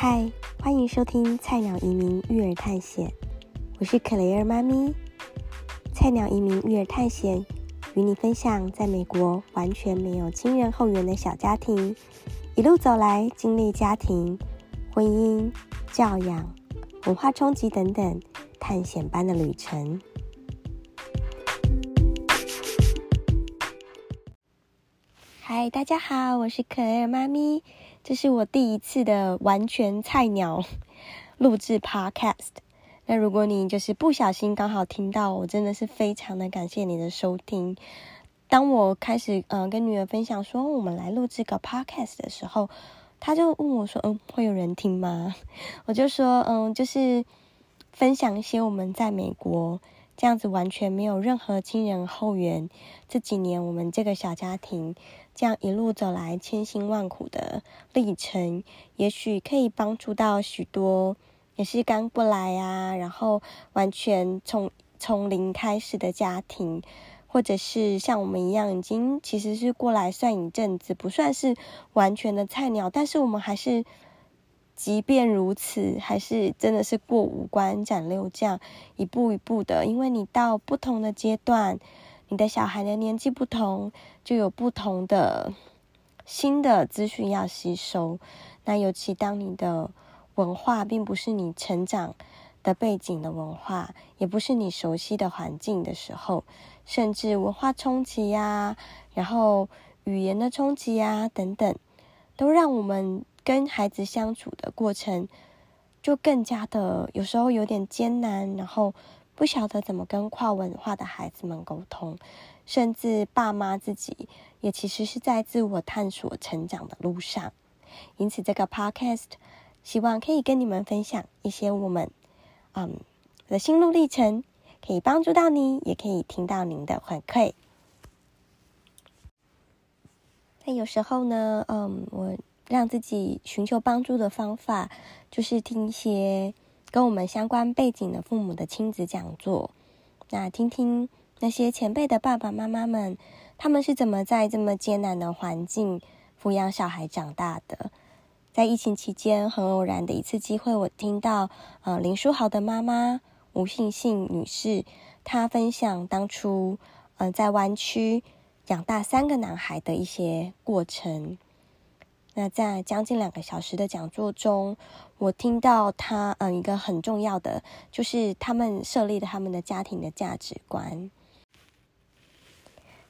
嗨，欢迎收听《菜鸟移民育儿探险》，我是克雷尔妈咪。菜鸟移民育儿探险与你分享，在美国完全没有亲人后援的小家庭，一路走来经历家庭、婚姻、教养、文化冲击等等探险般的旅程。嗨，大家好，我是可雷尔妈咪。这是我第一次的完全菜鸟录制 Podcast。那如果你就是不小心刚好听到，我真的是非常的感谢你的收听。当我开始嗯跟女儿分享说我们来录制个 Podcast 的时候，她就问我说：“嗯，会有人听吗？”我就说：“嗯，就是分享一些我们在美国。”这样子完全没有任何亲人后援，这几年我们这个小家庭这样一路走来千辛万苦的历程，也许可以帮助到许多也是刚过来啊，然后完全从从零开始的家庭，或者是像我们一样已经其实是过来算一阵子，不算是完全的菜鸟，但是我们还是。即便如此，还是真的是过五关斩六将，一步一步的。因为你到不同的阶段，你的小孩的年纪不同，就有不同的新的资讯要吸收。那尤其当你的文化并不是你成长的背景的文化，也不是你熟悉的环境的时候，甚至文化冲击呀，然后语言的冲击呀等等，都让我们。跟孩子相处的过程，就更加的有时候有点艰难，然后不晓得怎么跟跨文化的孩子们沟通，甚至爸妈自己也其实是在自我探索成长的路上。因此，这个 podcast 希望可以跟你们分享一些我们嗯的心路历程，可以帮助到你，也可以听到您的反馈。那有时候呢，嗯，我。让自己寻求帮助的方法，就是听一些跟我们相关背景的父母的亲子讲座。那听听那些前辈的爸爸妈妈们，他们是怎么在这么艰难的环境抚养小孩长大的。在疫情期间，很偶然的一次机会，我听到呃林书豪的妈妈吴信信女士，她分享当初嗯在湾区养大三个男孩的一些过程。那在将近两个小时的讲座中，我听到他嗯一个很重要的，就是他们设立的他们的家庭的价值观。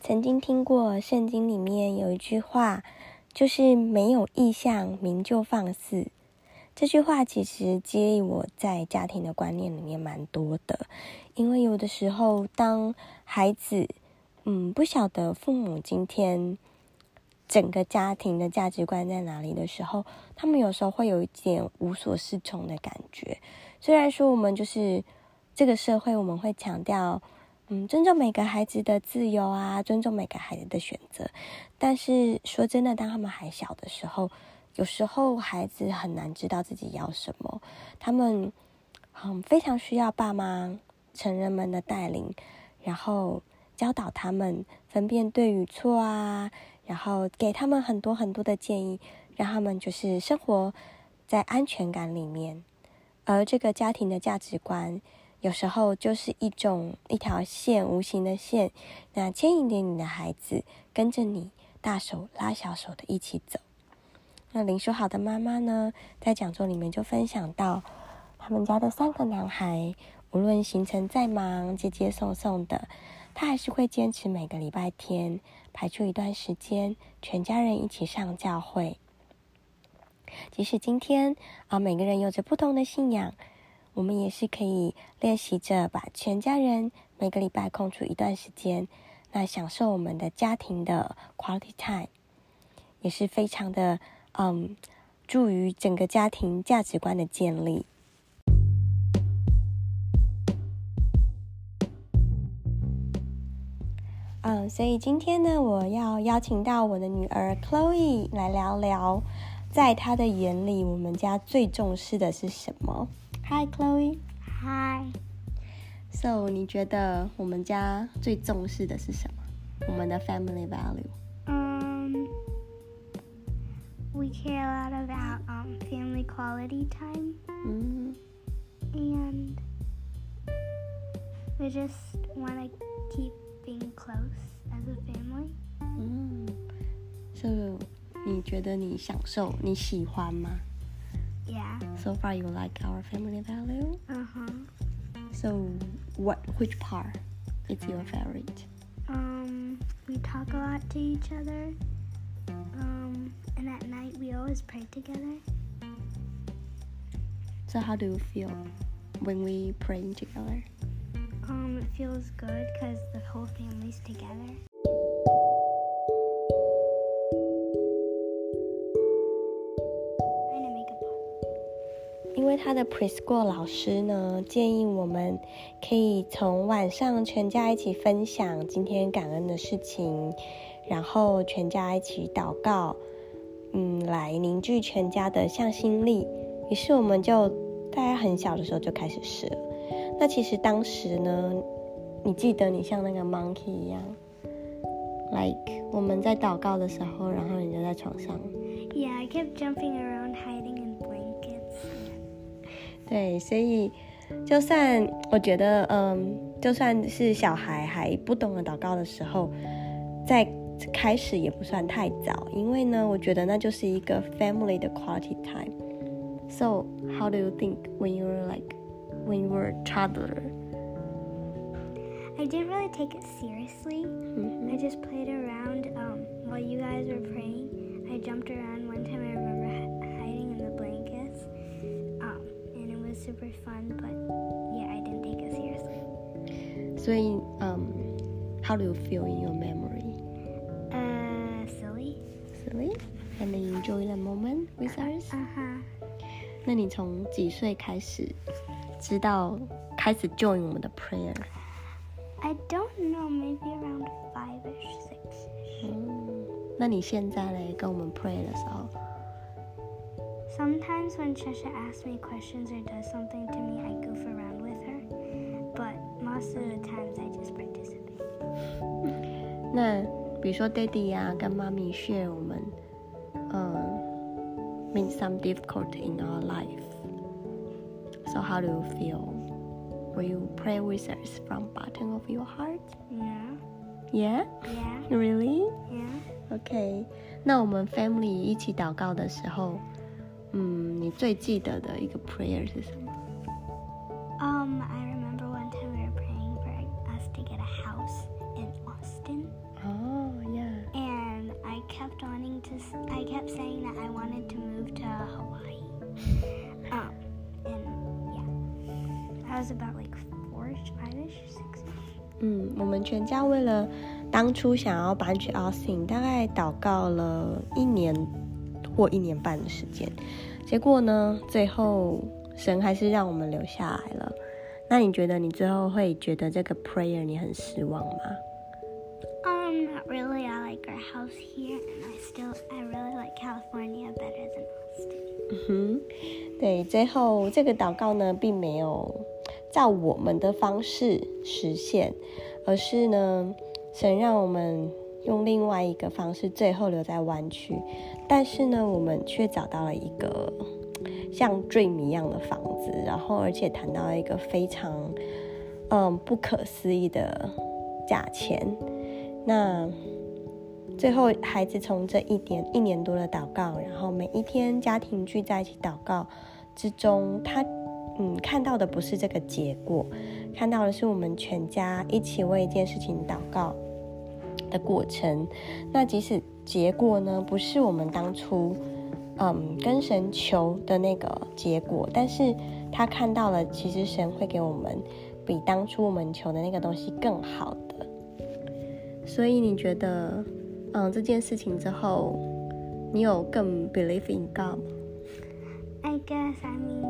曾经听过圣经里面有一句话，就是没有意向，名就放肆。这句话其实激励我在家庭的观念里面蛮多的，因为有的时候当孩子嗯不晓得父母今天。整个家庭的价值观在哪里的时候，他们有时候会有一点无所适从的感觉。虽然说我们就是这个社会，我们会强调，嗯，尊重每个孩子的自由啊，尊重每个孩子的选择。但是说真的，当他们还小的时候，有时候孩子很难知道自己要什么，他们嗯非常需要爸妈、成人们的带领，然后教导他们分辨对与错啊。然后给他们很多很多的建议，让他们就是生活在安全感里面。而这个家庭的价值观，有时候就是一种一条线，无形的线，那牵引着你的孩子跟着你大手拉小手的一起走。那林书豪的妈妈呢，在讲座里面就分享到，他们家的三个男孩，无论行程再忙，接接送送的。他还是会坚持每个礼拜天排出一段时间，全家人一起上教会。即使今天啊，每个人有着不同的信仰，我们也是可以练习着把全家人每个礼拜空出一段时间，那享受我们的家庭的 quality time，也是非常的嗯，助于整个家庭价值观的建立。嗯，所以今天呢，我要邀请到我的女儿 Chloe 来聊聊，在她的眼里，我们家最重视的是什么？Hi Chloe。Hi。So 你觉得我们家最重视的是什么？我们的 family value。嗯，we care a lot about um family quality time. Mm. And we just want to keep being close as a family. 嗯，So 你觉得你享受，你喜欢吗 Yeah. ？So far you like our family value. Uh huh. So what which part is your favorite? Um, we talk a lot to each other. Um, and at night we always pray together. So how do you feel when we praying together? Um, it feels good because the whole family's together. 因为他的 preschool 老师呢建议我们可以从晚上全家一起分享今天感恩的事情，然后全家一起祷告，嗯，来凝聚全家的向心力。于是我们就大家很小的时候就开始试了。那其实当时呢，你记得你像那个 monkey 一样，like 我们在祷告的时候，然后你就在床上。Yeah, I kept jumping around hiding. 对，所以就算我觉得，嗯，就算是小孩还不懂得祷告的时候，在开始也不算太早，因为呢，我觉得那就是一个 family 的 quality time。So how do you think when you were like when you were a toddler？ I didn't really take it seriously. 嗯 I just played around um, while you guys were praying. I jumped around. super fun, but yeah, I didn't take it seriously. 哼，所以嗯、h o w do you feel in your memory? Uh, silly? Silly? And you enjoy the moment with us? Uh huh. 那你从几岁开始知道开始 join 我们的 prayer？ I don't know, maybe around five ish, six ish. 嗯，那你现在嘞跟我们 pray 的时候， Sometimes when Cheshire asks me questions or does something to me, I goof around with her. But most of the times I just participate. 那比如说 daddy 呀、跟妈咪 share 我们，嗯，mean some difficulty in our life。So how do you feel? Will you pray with us from bottom of your heart? Yeah. Yeah, Yeah. really? Yeah. OK，那我们 family 一起祷告的时候， 嗯，你最记得的一个 prayer 是什么？ Um, I remember one time we were praying for us to get a house in Austin, 哦、yeah， and I kept wanting to. s- I kept saying that I wanted to move to Hawaii. Um, and yeah, I was about like four-ish, five-ish, six-ish. 嗯，我们全家为了当初想要搬去 Austin，大概祷告了一年 或一年半的时间。结果呢，最后神还是让我们留下来了。那你觉得你最后会觉得这个 prayer 你很失望吗？Um, not really. I like our house here, and I still, I really like California better than Austin. 嗯哼，对，最后这个祷告呢，并没有照我们的方式实现，而是呢，神让我们用另外一个方式，最后留在湾区。但是呢，我们却找到了一个像 dream 一样的房子，然后而且谈到了一个非常嗯不可思议的价钱。那最后，孩子从这一点一年多的祷告，然后每一天家庭聚在一起祷告之中，他嗯看到的不是这个结果，看到的是我们全家一起为一件事情祷告的过程。那即使结果呢不是我们当初嗯跟神求的那个结果，但是他看到了，其实神会给我们比当初我们求的那个东西更好的。所以你觉得，嗯，这件事情之后，你有更 believe in God 吗？I guess. I mean,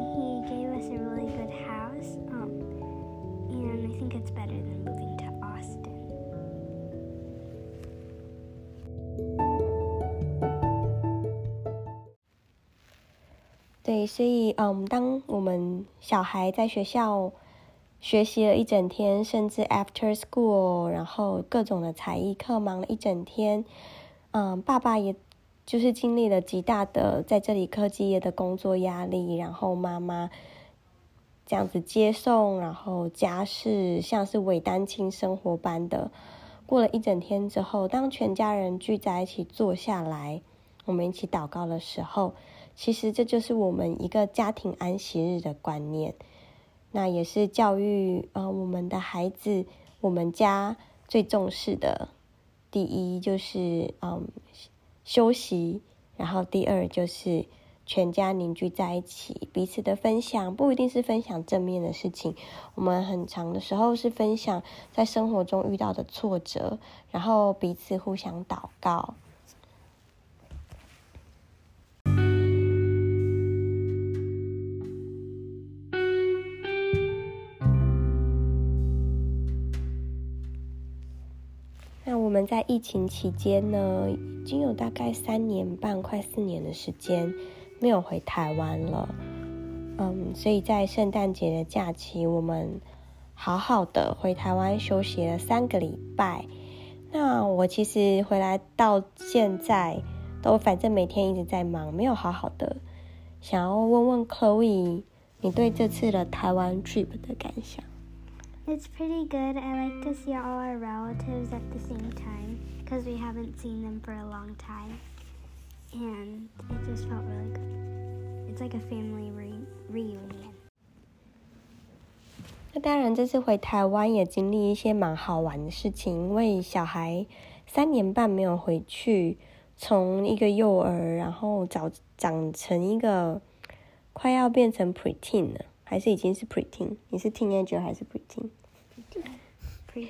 对，所以嗯，当我们小孩在学校学习了一整天，甚至 after school，然后各种的才艺课忙了一整天，嗯，爸爸也就是经历了极大的在这里科技业的工作压力，然后妈妈这样子接送，然后家事像是伪单亲生活般的。过了一整天之后，当全家人聚在一起坐下来，我们一起祷告的时候，其实这就是我们一个家庭安息日的观念。那也是教育呃我们的孩子，我们家最重视的，第一就是嗯休息，然后第二就是全家凝聚在一起，彼此的分享不一定是分享正面的事情，我们很长的时候是分享在生活中遇到的挫折，然后彼此互相祷告。那我们在疫情期间呢，已经有大概三年半、快四年的时间没有回台湾了。嗯，所以在圣诞节的假期，我们好好的回台湾休息了三个礼拜。那我其实回来到现在，都反正每天一直在忙，没有好好的想要问问 Chloe，你对这次的台湾 trip 的感想。It's pretty good. I like to see all our relatives at the same time because we haven't seen them for a long time. And it just felt really good. It's like a family re- reunion. 那当然，这次回台湾也经历一些蛮好玩的事情，因为小孩三年半没有回去，从一个幼儿，然后长长成一个快要变成 preteen 了。 还是已经是 preteen？你是 teenager 还是 preteen？preteen。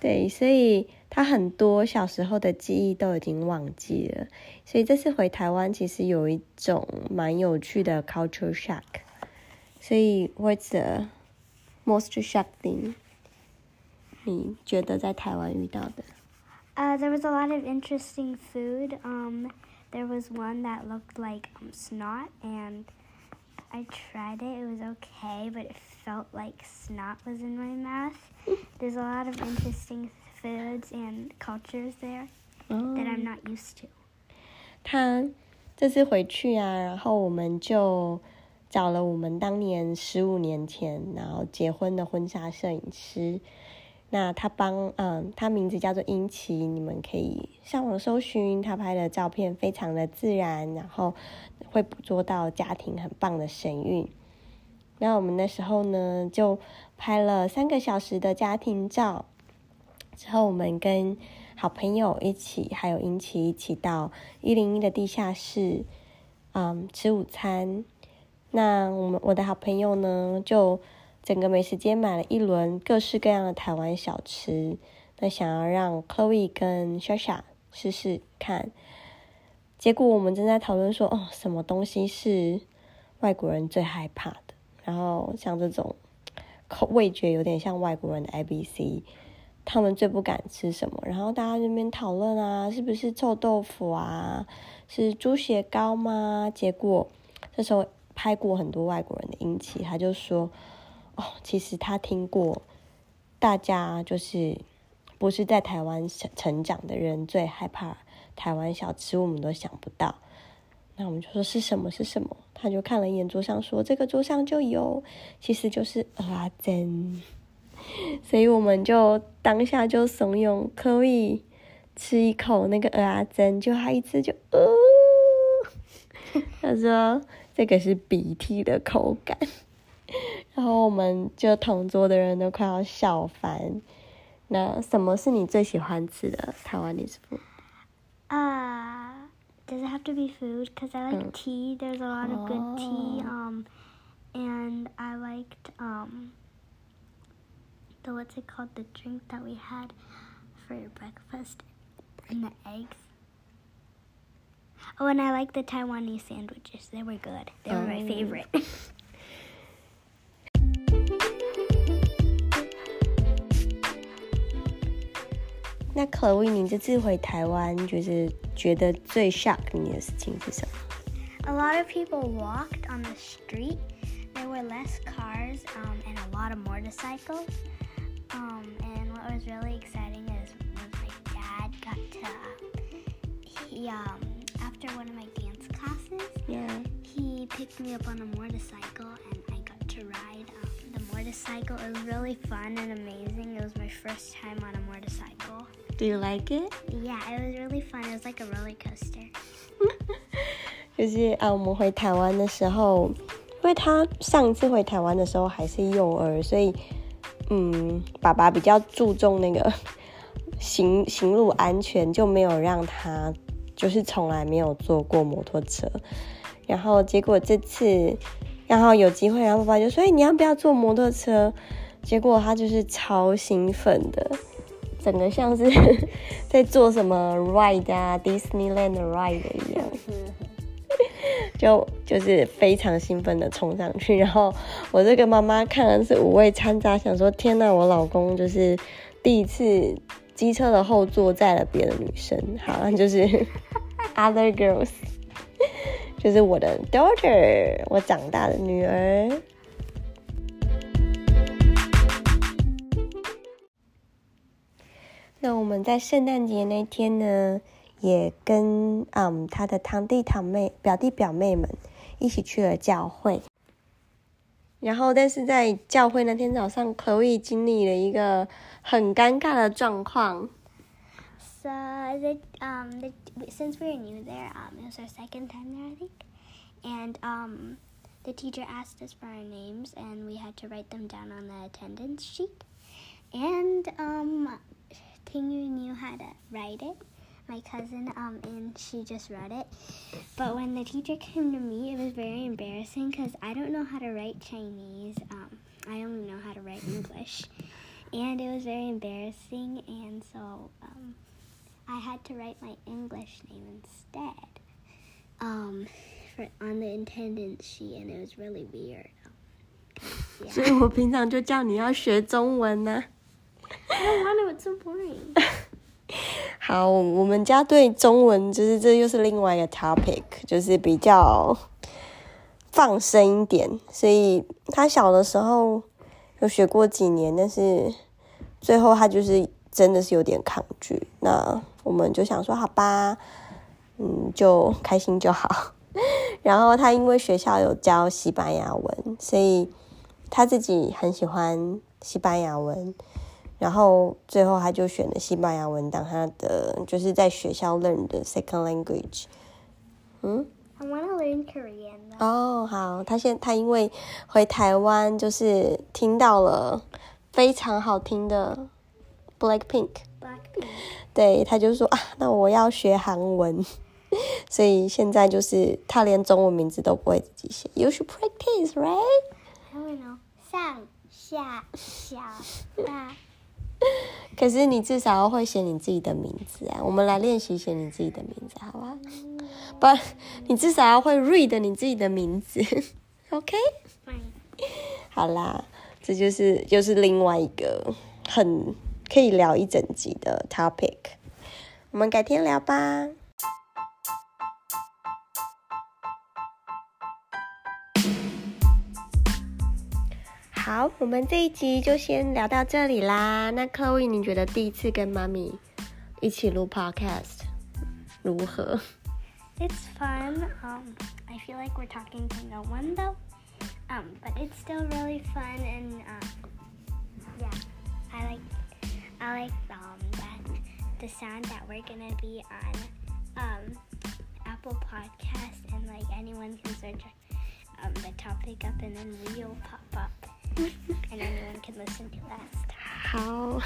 对，所以他很多小时候的记忆都已经忘记了。所以这次回台湾，其实有一种蛮有趣的 culture shock。所以，What's the most shocking？你觉得在台湾遇到的？Uh, there was a lot of interesting food. Um, there was one that looked like um, snot and I tried it. It was okay, but it felt like snot was in my mouth. There's a lot of interesting foods and cultures there that I'm not used to. 他这次回去啊，然后我们就找了我们当年十五年前然后结婚的婚纱摄影师。那他帮嗯，他名字叫做英奇，你们可以上网搜寻他拍的照片，非常的自然，然后 会捕捉到家庭很棒的神韵。那我们那时候呢，就拍了三个小时的家庭照，之后我们跟好朋友一起，还有英奇一起到一零一的地下室，嗯，吃午餐。那我们我的好朋友呢，就。整个美食街买了一轮各式各样的台湾小吃，那想要让 Chloe 跟 Shasha 试试看。结果我们正在讨论说，哦，什么东西是外国人最害怕的？然后像这种口味觉有点像外国人的 A B C，他们最不敢吃什么？然后大家这边讨论啊，是不是臭豆腐啊？是猪血糕吗？结果这时候拍过很多外国人的英气，他就说。哦，其实他听过，大家就是不是在台湾成成长的人最害怕台湾小吃，我们都想不到。那我们就说是什么是什么？他就看了一眼桌上，说这个桌上就有，其实就是蚵仔煎。所以我们就当下就怂恿可以吃一口那个蚵仔煎，就他一吃就呃，他说这个是鼻涕的口感。然后我们就同桌的人都快要笑翻。那什么是你最喜欢吃的台湾零食 Uh, does it have to be food? Because I like tea. There's a lot of good tea. Um, and I liked um the what's it called the drink that we had for breakfast and the eggs. Oh, and I like the Taiwanese sandwiches. They were good. They were my favorite. 那可为你这次回台湾，就是觉得最 shock 你的事情是什么？A lot of people walked on the street. There were less cars um, and a lot of motorcycles. Um, and what was really exciting is when my dad got to, he um, after one of my dance classes, Yeah. he picked me up on a motorcycle and I got to ride um, the Motorcycle. It was really fun and amazing. It was my first time on a motorcycle. Do you like it? Yeah, it was really fun. It was like a roller coaster. 就是啊，我们回台湾的时候，因为他上次回台湾的时候还是幼儿，所以嗯，爸爸比较注重那个行行路安全，就没有让他就是从来没有坐过摩托车。然后结果这次然后有机会，然后爸爸就说：“哎，你要不要坐摩托车？”结果他就是超兴奋的，整个像是 在做什么 ride 啊，Disneyland ride 一样。就就是非常兴奋的冲上去，然后我这个妈妈看的是五味掺杂，想说天呐，我老公就是第一次机车的后座载了别的女生，好像就是 other girls，就是我的 daughter，我长大的女儿。那我们在圣诞节那天呢？也跟嗯他的堂弟堂妹、表弟表妹们一起去了教会。然后，但是在教会那天早上，Chloe 经历了一个很尴尬的状况。So the um the since we were new there, um it was our second time there, I think, and um the teacher asked us for our names and we had to write them down on the attendance sheet, and um Tingu knew how to write it. My cousin um and she just wrote it, but when the teacher came to me, it was very embarrassing because I don't know how to write Chinese. Um, I only know how to write English, and it was very embarrassing, and so um. I had to write my English name instead um, for, on the attendance sheet, and it was really weird. Um, 所 yeah. 以我平常就叫你要学中文呢、I don't want to. It's so boring. 好，我们家对中文就是这又是另外一个 topic，就是比较放生一点，所以他小的时候有学过几年，但是最后他就是真的是有点抗拒。那我们就想说，好吧，嗯，就开心就好。然后他因为学校有教西班牙文，所以他自己很喜欢西班牙文。然后最后他就选了西班牙文当他的，就是在学校 learn 的 second language。嗯，I want to learn Korean 哦，好，他现他因为回台湾，就是听到了非常好听的 Blackpink，Blackpink. 对，他就说啊，那我要学韩文。所以现在就是他连中文名字都不会自己写。You should practice, right? I don't know. 上下小大。可是你至少要会写你自己的名字啊！我们来练习写你自己的名字，好不好？不，你至少要会 read 你自己的名字，OK？Fine. 好啦，这就是就是另外一个很可以聊一整集的 topic，我们改天聊吧。好，我们这一集就先聊到这里啦。那 Chloe，你觉得第一次跟妈咪一起录 podcast 如何？It's fun. Um, I feel like we're talking to no one though. Um, but it's still really fun and um, yeah, I like I like um that the sound that we're gonna be on um Apple Podcast and like anyone can search um the topic up and then we'll pop up and anyone can listen to us. 好，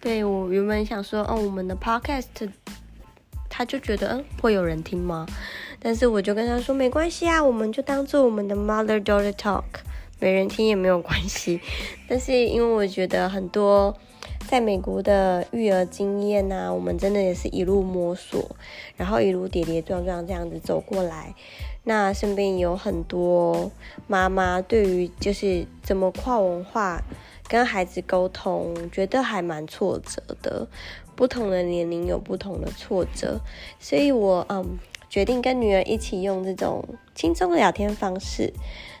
对我原本想说，哦，我们的 podcast，他就觉得，嗯，会有人听吗？但是我就跟他说，没关系啊，我们就当做我们的 mother daughter talk，没人听也没有关系。但是因为我觉得很多 在美国的育儿经验呐、我们真的也是一路摸索，然后一路跌跌撞撞这样子走过来。那身边有很多妈妈对于就是怎么跨文化跟孩子沟通，觉得还蛮挫折的。不同的年龄有不同的挫折，所以我嗯决定跟女儿一起用这种轻松的聊天方式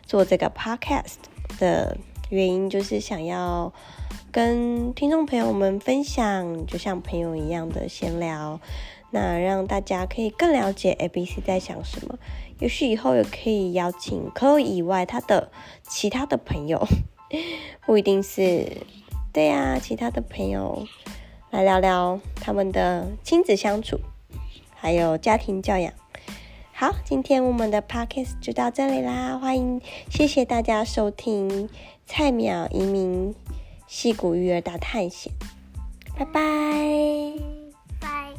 做这个 podcast 的原因，就是想要跟听众朋友们分享，就像朋友一样的闲聊。那让大家可以更了解 A B C 在想什么。也许以后也可以邀请 Co 以外他的其他的朋友，不一定是对呀，其他的朋友来聊聊他们的亲子相处，还有家庭教养。好，今天我们的 Podcast 就到这里啦，欢迎谢谢大家收听菜鸟移民戏骨育儿大探险，拜拜，拜。